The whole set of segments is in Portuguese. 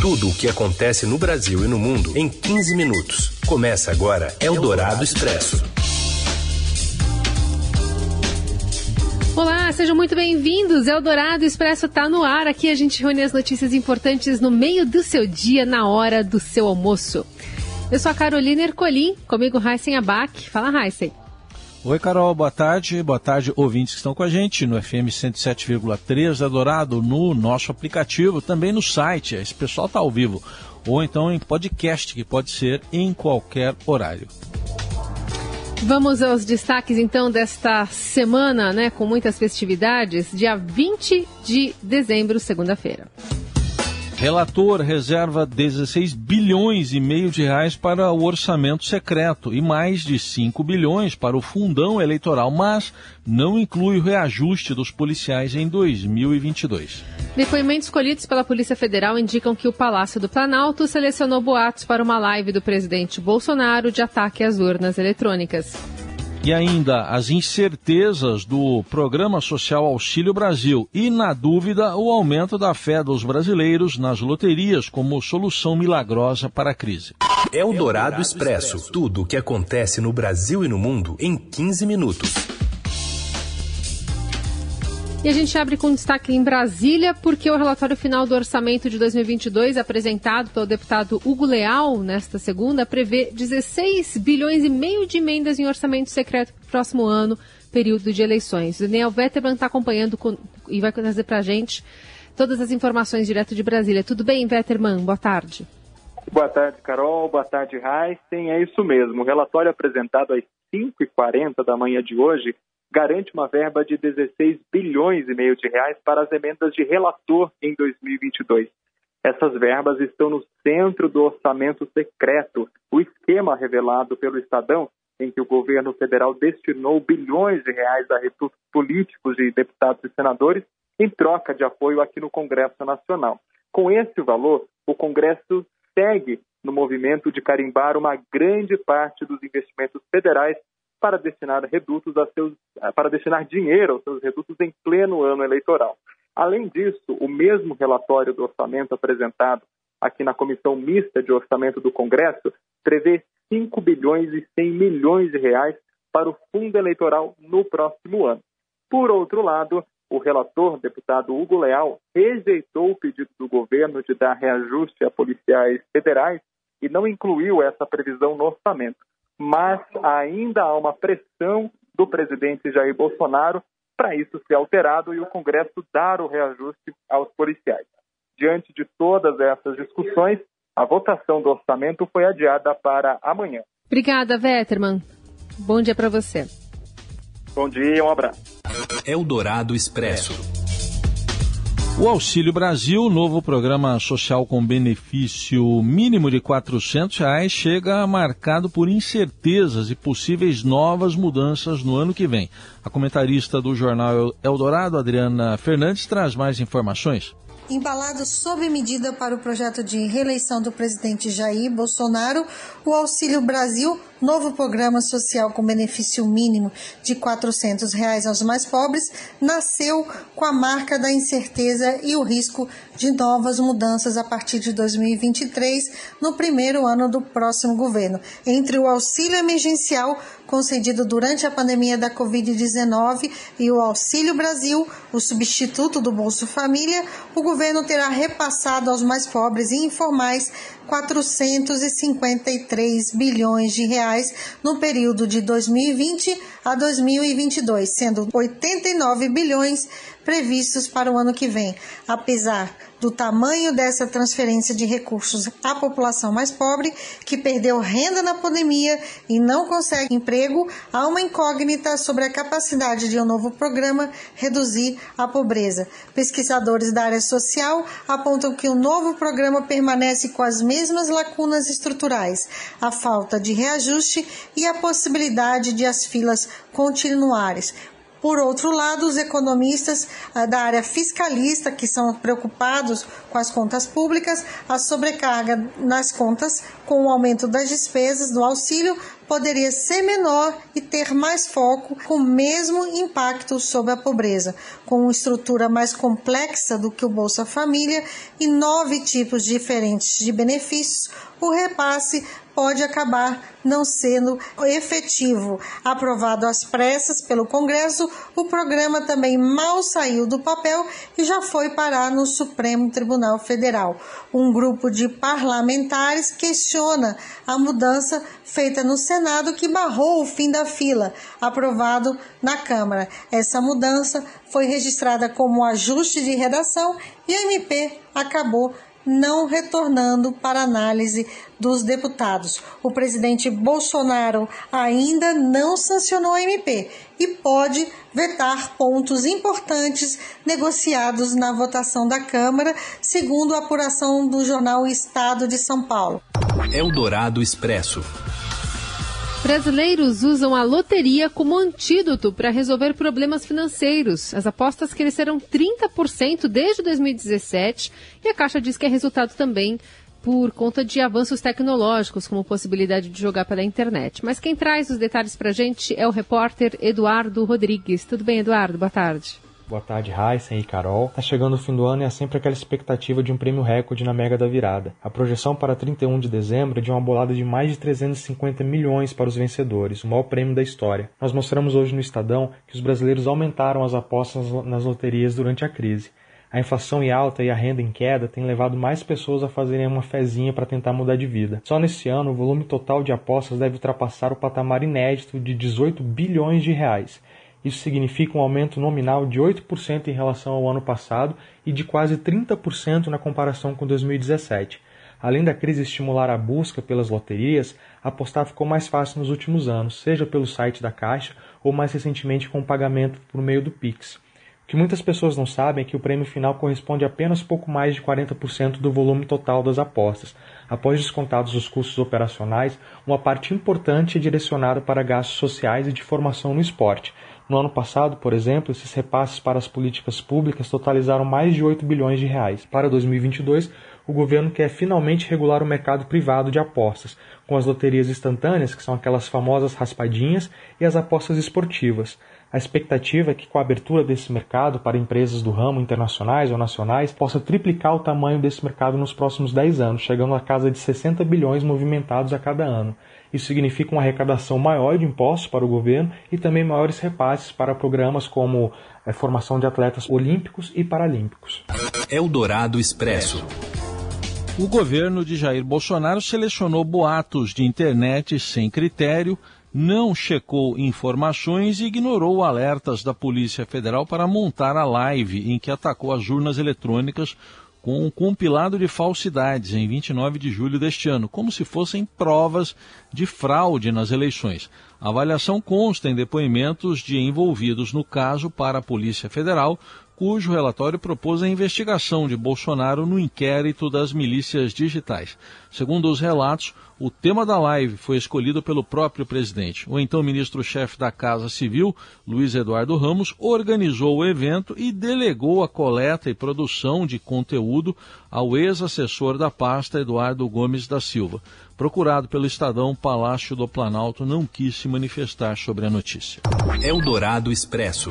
Tudo o que acontece no Brasil e no mundo em 15 minutos. Começa agora Eldorado Expresso. Olá, sejam muito bem-vindos. Eldorado Expresso está no ar. Aqui a gente reúne as notícias importantes no meio do seu dia, na hora do seu almoço. Eu sou a Carolina Ercolim, comigo Heisen Abac. Fala, Heisen. Oi, Carol, boa tarde. Boa tarde, ouvintes que estão com a gente no FM 107,3 Adorado, no nosso aplicativo, também no site. Esse pessoal está ao vivo. Ou então em podcast, que pode ser em qualquer horário. Vamos aos destaques então desta semana, né, com muitas festividades, dia 20 de dezembro, segunda-feira. Relator reserva 16 bilhões e meio de reais para o orçamento secreto e mais de 5 bilhões para o fundão eleitoral, mas não inclui o reajuste dos policiais em 2022. Depoimentos colhidos pela Polícia Federal indicam que o Palácio do Planalto selecionou boatos para uma live do presidente Bolsonaro de ataque às urnas eletrônicas. E ainda as incertezas do Programa Social Auxílio Brasil e, na dúvida, o aumento da fé dos brasileiros nas loterias como solução milagrosa para a crise. É o Dourado Expresso. Tudo o que acontece no Brasil e no mundo em 15 minutos. E a gente abre com destaque em Brasília, porque o relatório final do orçamento de 2022, apresentado pelo deputado Hugo Leal nesta segunda, prevê 16 bilhões e meio de emendas em orçamento secreto para o próximo ano, período de eleições. O Daniel Vetterman está acompanhando com, e vai trazer para a gente todas as informações direto de Brasília. Tudo bem, Vetterman? Boa tarde. Boa tarde, Carol. Boa tarde, Heisen. É isso mesmo. O relatório apresentado às 5h40 da manhã de hoje garante uma verba de 16 bilhões e meio de reais para as emendas de relator em 2022. Essas verbas estão no centro do orçamento secreto, o esquema revelado pelo Estadão, em que o governo federal destinou bilhões de reais a recursos políticos de deputados e senadores em troca de apoio aqui no Congresso Nacional. Com esse valor, o Congresso segue no movimento de carimbar uma grande parte dos investimentos federais para destinar redutos a seus, para destinar dinheiro aos seus redutos em pleno ano eleitoral. Além disso, o mesmo relatório do orçamento apresentado aqui na Comissão Mista de Orçamento do Congresso prevê 5 bilhões e 100 milhões de reais para o fundo eleitoral no próximo ano. Por outro lado, o relator, deputado Hugo Leal, rejeitou o pedido do governo de dar reajuste a policiais federais e não incluiu essa previsão no orçamento mas ainda há uma pressão do presidente Jair Bolsonaro para isso ser alterado e o Congresso dar o reajuste aos policiais. Diante de todas essas discussões, a votação do orçamento foi adiada para amanhã. Obrigada, Vetterman. Bom dia para você. Bom dia, um abraço. Eldorado Expresso. O Auxílio Brasil, novo programa social com benefício mínimo de 400 reais, chega marcado por incertezas e possíveis novas mudanças no ano que vem. A comentarista do jornal Eldorado, Adriana Fernandes, traz mais informações. Embalado sob medida para o projeto de reeleição do presidente Jair Bolsonaro, o Auxílio Brasil, novo programa social com benefício mínimo de 400 reais aos mais pobres, nasceu com a marca da incerteza e o risco de novas mudanças a partir de 2023, no primeiro ano do próximo governo. Entre o auxílio emergencial concedido durante a pandemia da Covid-19 e o Auxílio Brasil, o substituto do Bolsa Família, o governo terá repassado aos mais pobres e informais 453 bilhões de reais no período de 2020 a 2022, sendo 89 bilhões previstos para o ano que vem. Apesar do tamanho dessa transferência de recursos à população mais pobre, que perdeu renda na pandemia e não consegue emprego, há uma incógnita sobre a capacidade de um novo programa reduzir a pobreza. Pesquisadores da área social apontam que o novo programa permanece com as mesmas lacunas estruturais, a falta de reajuste e a possibilidade de as filas continuarem Por outro lado, os economistas ah, da área fiscalista, que são preocupados com as contas públicas, a sobrecarga nas contas com o aumento das despesas do auxílio poderia ser menor e ter mais foco, com o mesmo impacto sobre a pobreza, com uma estrutura mais complexa do que o Bolsa Família e nove tipos diferentes de benefícios, o repasse pode acabar não sendo efetivo. Aprovado às pressas pelo Congresso, o programa também mal saiu do papel e já foi parar no Supremo Tribunal Federal. Um grupo de parlamentares questiona a mudança feita no Senado que barrou o fim da fila, aprovado na Câmara. Essa mudança foi registrada como ajuste de redação e a MP acabou não retornando para análise dos deputados. O presidente Bolsonaro ainda não sancionou a MP e pode vetar pontos importantes negociados na votação da Câmara, segundo a apuração do jornal Estado de São Paulo. Eldorado Expresso. Brasileiros usam a loteria como antídoto para resolver problemas financeiros. As apostas cresceram 30% desde 2017 e a Caixa diz que é resultado também por conta de avanços tecnológicos, como possibilidade de jogar pela internet. Mas quem traz os detalhes para a gente é o repórter Eduardo Rodrigues. Tudo bem, Eduardo? Boa tarde. Boa tarde, Heisen e Carol. Tá chegando o fim do ano e há sempre aquela expectativa de um prêmio recorde na Mega da Virada. A projeção para 31 de dezembro é de uma bolada de mais de 350 milhões para os vencedores, o maior prêmio da história. Nós mostramos hoje no Estadão que os brasileiros aumentaram as apostas nas loterias durante a crise. A inflação em alta e a renda em queda têm levado mais pessoas a fazerem uma fezinha para tentar mudar de vida. Só nesse ano, o volume total de apostas deve ultrapassar o patamar inédito de 18 bilhões de reais. Isso significa um aumento nominal de 8% em relação ao ano passado e de quase 30% na comparação com 2017. Além da crise estimular a busca pelas loterias, apostar ficou mais fácil nos últimos anos, seja pelo site da Caixa ou mais recentemente com o pagamento por meio do Pix. O que muitas pessoas não sabem é que o prêmio final corresponde a apenas pouco mais de 40% do volume total das apostas. Após descontados os custos operacionais, uma parte importante é direcionada para gastos sociais e de formação no esporte, no ano passado, por exemplo, esses repasses para as políticas públicas totalizaram mais de 8 bilhões de reais. Para 2022, o governo quer finalmente regular o mercado privado de apostas, com as loterias instantâneas, que são aquelas famosas raspadinhas, e as apostas esportivas. A expectativa é que, com a abertura desse mercado para empresas do ramo internacionais ou nacionais, possa triplicar o tamanho desse mercado nos próximos 10 anos, chegando a casa de 60 bilhões movimentados a cada ano. Isso significa uma arrecadação maior de impostos para o governo e também maiores repasses para programas como a eh, formação de atletas olímpicos e paralímpicos. Eldorado Expresso. O governo de Jair Bolsonaro selecionou boatos de internet sem critério não checou informações e ignorou alertas da Polícia Federal para montar a live em que atacou as urnas eletrônicas com um compilado de falsidades em 29 de julho deste ano, como se fossem provas de fraude nas eleições. A avaliação consta em depoimentos de envolvidos no caso para a Polícia Federal, cujo relatório propôs a investigação de Bolsonaro no inquérito das milícias digitais. Segundo os relatos, o tema da live foi escolhido pelo próprio presidente. O então ministro-chefe da Casa Civil, Luiz Eduardo Ramos, organizou o evento e delegou a coleta e produção de conteúdo ao ex-assessor da pasta, Eduardo Gomes da Silva. Procurado pelo Estadão, Palácio do Planalto não quis se manifestar sobre a notícia. Eldorado Expresso.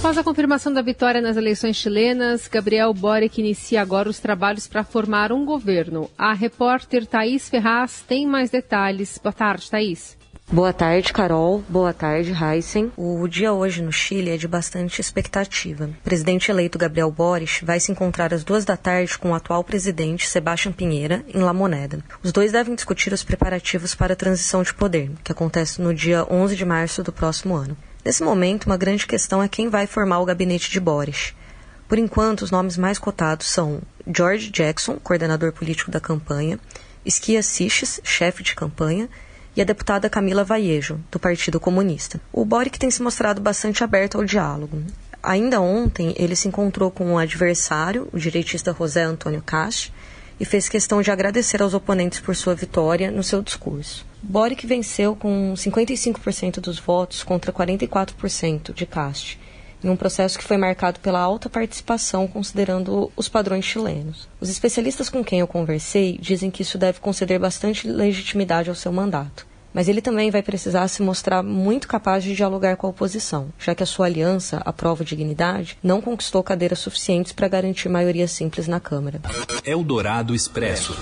Após a confirmação da vitória nas eleições chilenas, Gabriel Boric inicia agora os trabalhos para formar um governo. A repórter Thaís Ferraz tem mais detalhes. Boa tarde, Thaís. Boa tarde, Carol. Boa tarde, Heisen. O dia hoje no Chile é de bastante expectativa. O presidente eleito Gabriel Boric vai se encontrar às duas da tarde com o atual presidente Sebastião Pinheira em La Moneda. Os dois devem discutir os preparativos para a transição de poder, que acontece no dia 11 de março do próximo ano. Nesse momento, uma grande questão é quem vai formar o gabinete de Boris. Por enquanto, os nomes mais cotados são George Jackson, coordenador político da campanha, Esquia Siches, chefe de campanha, e a deputada Camila Vallejo, do Partido Comunista. O Boric tem se mostrado bastante aberto ao diálogo. Ainda ontem, ele se encontrou com um adversário, o direitista José Antônio Cast, e fez questão de agradecer aos oponentes por sua vitória no seu discurso. Boric venceu com 55% dos votos contra 44% de Cast, em um processo que foi marcado pela alta participação considerando os padrões chilenos. Os especialistas com quem eu conversei dizem que isso deve conceder bastante legitimidade ao seu mandato. Mas ele também vai precisar se mostrar muito capaz de dialogar com a oposição, já que a sua aliança, a Prova Dignidade, não conquistou cadeiras suficientes para garantir maioria simples na Câmara. Eldorado Expresso.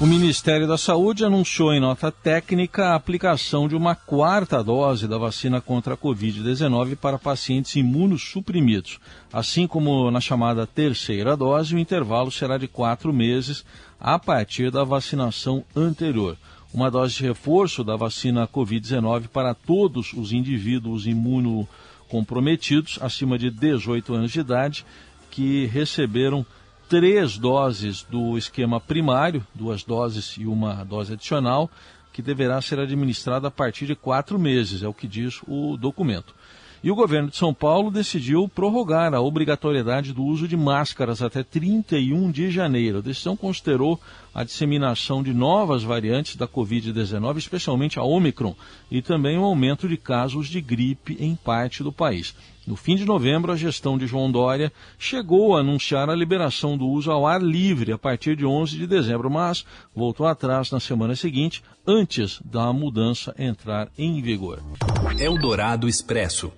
O Ministério da Saúde anunciou em nota técnica a aplicação de uma quarta dose da vacina contra a Covid-19 para pacientes imunossuprimidos. Assim como na chamada terceira dose, o intervalo será de quatro meses a partir da vacinação anterior. Uma dose de reforço da vacina Covid-19 para todos os indivíduos imunocomprometidos acima de 18 anos de idade que receberam três doses do esquema primário, duas doses e uma dose adicional, que deverá ser administrada a partir de quatro meses, é o que diz o documento. E o governo de São Paulo decidiu prorrogar a obrigatoriedade do uso de máscaras até 31 de janeiro. A decisão considerou a disseminação de novas variantes da Covid-19, especialmente a Omicron, e também o aumento de casos de gripe em parte do país. No fim de novembro, a gestão de João Dória chegou a anunciar a liberação do uso ao ar livre a partir de 11 de dezembro, mas voltou atrás na semana seguinte, antes da mudança entrar em vigor. Eldorado Expresso.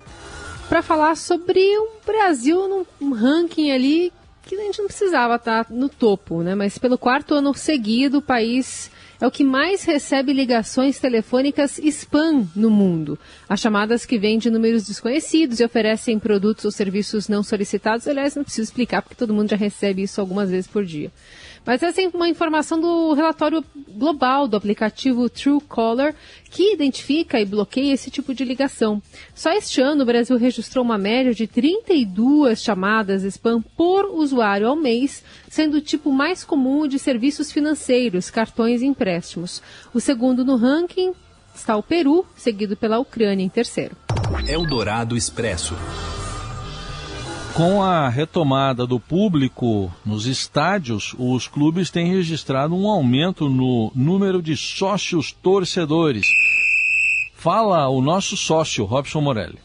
Para falar sobre um Brasil num ranking ali que a gente não precisava estar no topo, né? Mas pelo quarto ano seguido, o país é o que mais recebe ligações telefônicas spam no mundo. As chamadas que vêm de números desconhecidos e oferecem produtos ou serviços não solicitados. Aliás, não preciso explicar porque todo mundo já recebe isso algumas vezes por dia. Mas essa é uma informação do relatório global do aplicativo Truecaller, que identifica e bloqueia esse tipo de ligação. Só este ano o Brasil registrou uma média de 32 chamadas spam por usuário ao mês, sendo o tipo mais comum de serviços financeiros, cartões e empréstimos. O segundo no ranking está o Peru, seguido pela Ucrânia em terceiro. Eldorado Expresso. Com a retomada do público nos estádios, os clubes têm registrado um aumento no número de sócios torcedores. Fala o nosso sócio, Robson Morelli.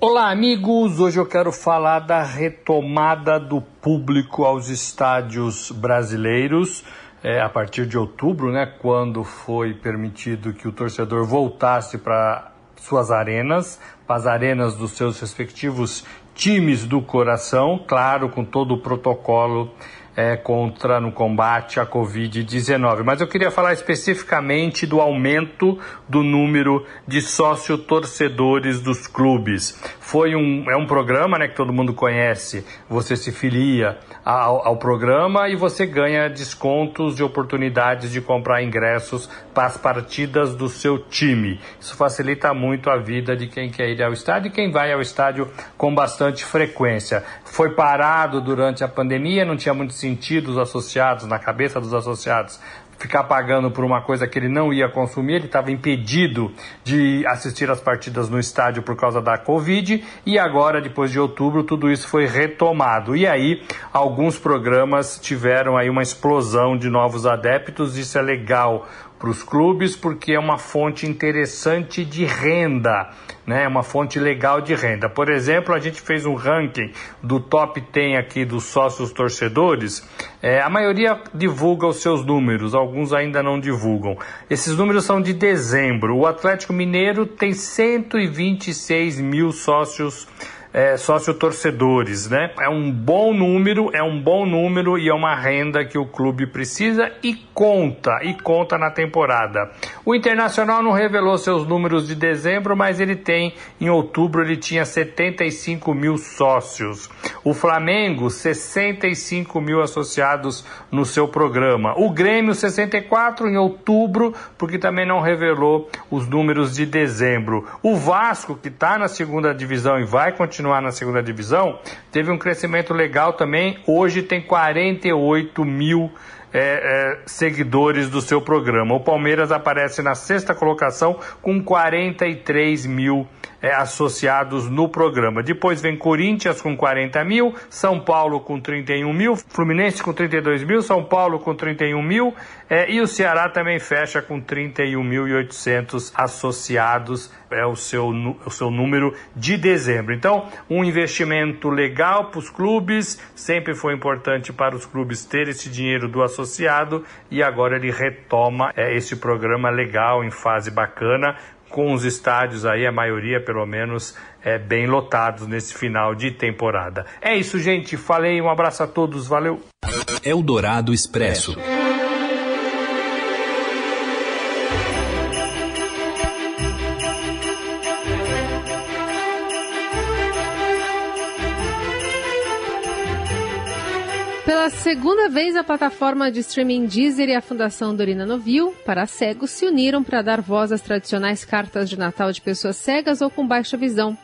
Olá, amigos! Hoje eu quero falar da retomada do público aos estádios brasileiros. É, a partir de outubro, né, quando foi permitido que o torcedor voltasse para suas arenas, para as arenas dos seus respectivos times do coração, claro, com todo o protocolo é, contra no combate à Covid-19. Mas eu queria falar especificamente do aumento do número de sócio-torcedores dos clubes. Foi um, é um programa né, que todo mundo conhece. Você se filia ao, ao programa e você ganha descontos e oportunidades de comprar ingressos para as partidas do seu time. Isso facilita muito a vida de quem quer ir ao estádio e quem vai ao estádio com bastante frequência. Foi parado durante a pandemia, não tinha muito sentido os associados, na cabeça dos associados, ficar pagando por uma coisa que ele não ia consumir, ele estava impedido de assistir as partidas no estádio por causa da Covid. E agora, depois de outubro, tudo isso foi retomado. E aí, alguns programas tiveram aí uma explosão de novos adeptos, isso é legal para os clubes porque é uma fonte interessante de renda, né? É uma fonte legal de renda. Por exemplo, a gente fez um ranking do top 10 aqui dos sócios torcedores. É, a maioria divulga os seus números, alguns ainda não divulgam. Esses números são de dezembro. O Atlético Mineiro tem 126 mil sócios torcedores é, sócio-torcedores, né? É um bom número, é um bom número e é uma renda que o clube precisa e conta, e conta na temporada. O Internacional não revelou seus números de dezembro, mas ele tem, em outubro, ele tinha 75 mil sócios. O Flamengo, 65 mil associados no seu programa. O Grêmio, 64 em outubro, porque também não revelou os números de dezembro. O Vasco, que está na segunda divisão e vai continuar continuar na segunda divisão, teve um crescimento legal também. Hoje tem 48 mil é, é, seguidores do seu programa. O Palmeiras aparece na sexta colocação com 43 mil é, associados no programa. Depois vem Corinthians com 40 mil, São Paulo com 31 mil, Fluminense com 32 mil, São Paulo com 31 mil é, e o Ceará também fecha com 31.800 associados, é o seu, o seu número de dezembro. Então, um investimento legal para os clubes, sempre foi importante para os clubes ter esse dinheiro do associado e agora ele retoma é, esse programa legal, em fase bacana, com os estádios aí, a maioria pelo menos, é, bem lotados nesse final de temporada. É isso, gente. Falei, um abraço a todos, valeu. Eldorado Expresso. Segunda vez, a plataforma de streaming Deezer e a Fundação Dorina Novil para cegos se uniram para dar voz às tradicionais cartas de Natal de pessoas cegas ou com baixa visão.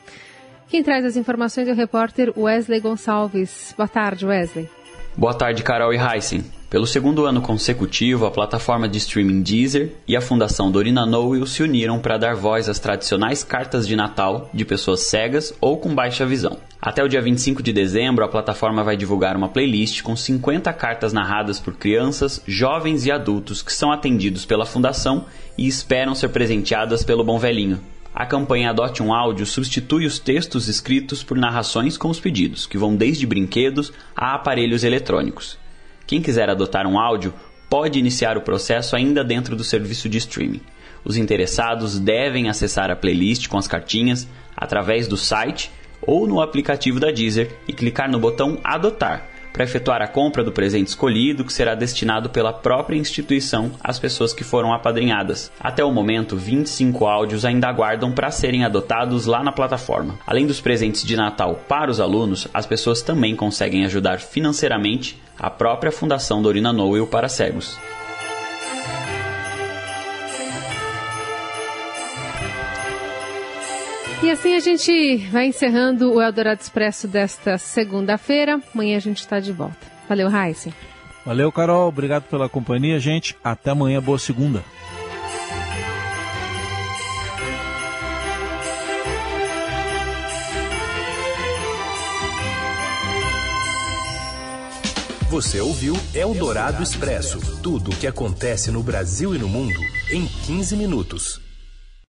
Quem traz as informações é o repórter Wesley Gonçalves. Boa tarde, Wesley. Boa tarde, Carol e Heisen. Pelo segundo ano consecutivo, a plataforma de streaming Deezer e a Fundação Dorina Noel se uniram para dar voz às tradicionais cartas de Natal de pessoas cegas ou com baixa visão. Até o dia 25 de dezembro, a plataforma vai divulgar uma playlist com 50 cartas narradas por crianças, jovens e adultos que são atendidos pela Fundação e esperam ser presenteadas pelo Bom Velhinho. A campanha Adote um Áudio substitui os textos escritos por narrações com os pedidos, que vão desde brinquedos a aparelhos eletrônicos. Quem quiser adotar um áudio pode iniciar o processo ainda dentro do serviço de streaming. Os interessados devem acessar a playlist com as cartinhas através do site ou no aplicativo da Deezer e clicar no botão Adotar para efetuar a compra do presente escolhido, que será destinado pela própria instituição às pessoas que foram apadrinhadas. Até o momento, 25 áudios ainda aguardam para serem adotados lá na plataforma. Além dos presentes de Natal para os alunos, as pessoas também conseguem ajudar financeiramente a própria Fundação Dorina Noel para cegos. E assim a gente vai encerrando o Eldorado Expresso desta segunda-feira. Amanhã a gente está de volta. Valeu, Raíssa. Valeu, Carol. Obrigado pela companhia, gente. Até amanhã. Boa segunda. Você ouviu Eldorado Expresso tudo o que acontece no Brasil e no mundo em 15 minutos.